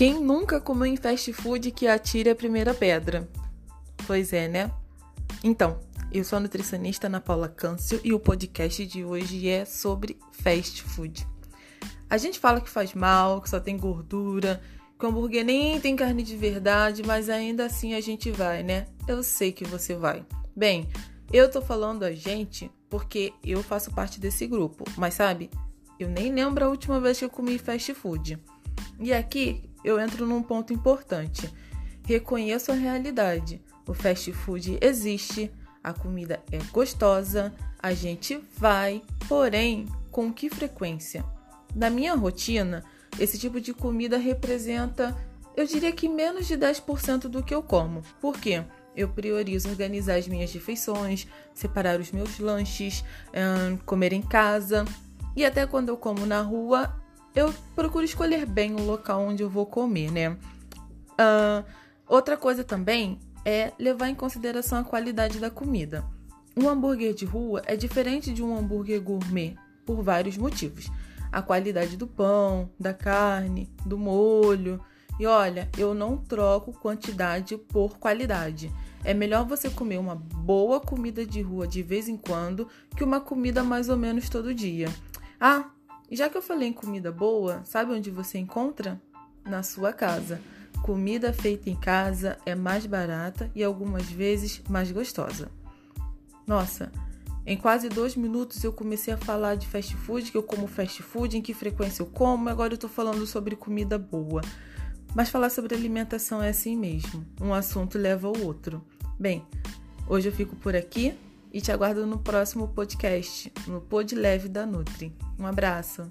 Quem nunca comeu em fast food que atire a primeira pedra? Pois é, né? Então, eu sou a nutricionista Ana Paula Câncio e o podcast de hoje é sobre fast food. A gente fala que faz mal, que só tem gordura, que o hambúrguer nem tem carne de verdade, mas ainda assim a gente vai, né? Eu sei que você vai. Bem, eu tô falando a gente porque eu faço parte desse grupo, mas sabe, eu nem lembro a última vez que eu comi fast food. E aqui eu entro num ponto importante. Reconheço a realidade. O fast food existe, a comida é gostosa, a gente vai, porém, com que frequência? Na minha rotina, esse tipo de comida representa, eu diria que menos de 10% do que eu como. Por quê? Eu priorizo organizar as minhas refeições, separar os meus lanches, comer em casa. E até quando eu como na rua, eu procuro escolher bem o local onde eu vou comer, né? Uh, outra coisa também é levar em consideração a qualidade da comida. Um hambúrguer de rua é diferente de um hambúrguer gourmet por vários motivos. A qualidade do pão, da carne, do molho. E olha, eu não troco quantidade por qualidade. É melhor você comer uma boa comida de rua de vez em quando que uma comida mais ou menos todo dia. Ah, e já que eu falei em comida boa, sabe onde você encontra? Na sua casa. Comida feita em casa é mais barata e algumas vezes mais gostosa. Nossa, em quase dois minutos eu comecei a falar de fast food, que eu como fast food, em que frequência eu como, agora eu tô falando sobre comida boa. Mas falar sobre alimentação é assim mesmo. Um assunto leva ao outro. Bem, hoje eu fico por aqui e te aguardo no próximo podcast, no Pod Leve da Nutri. Um abraço!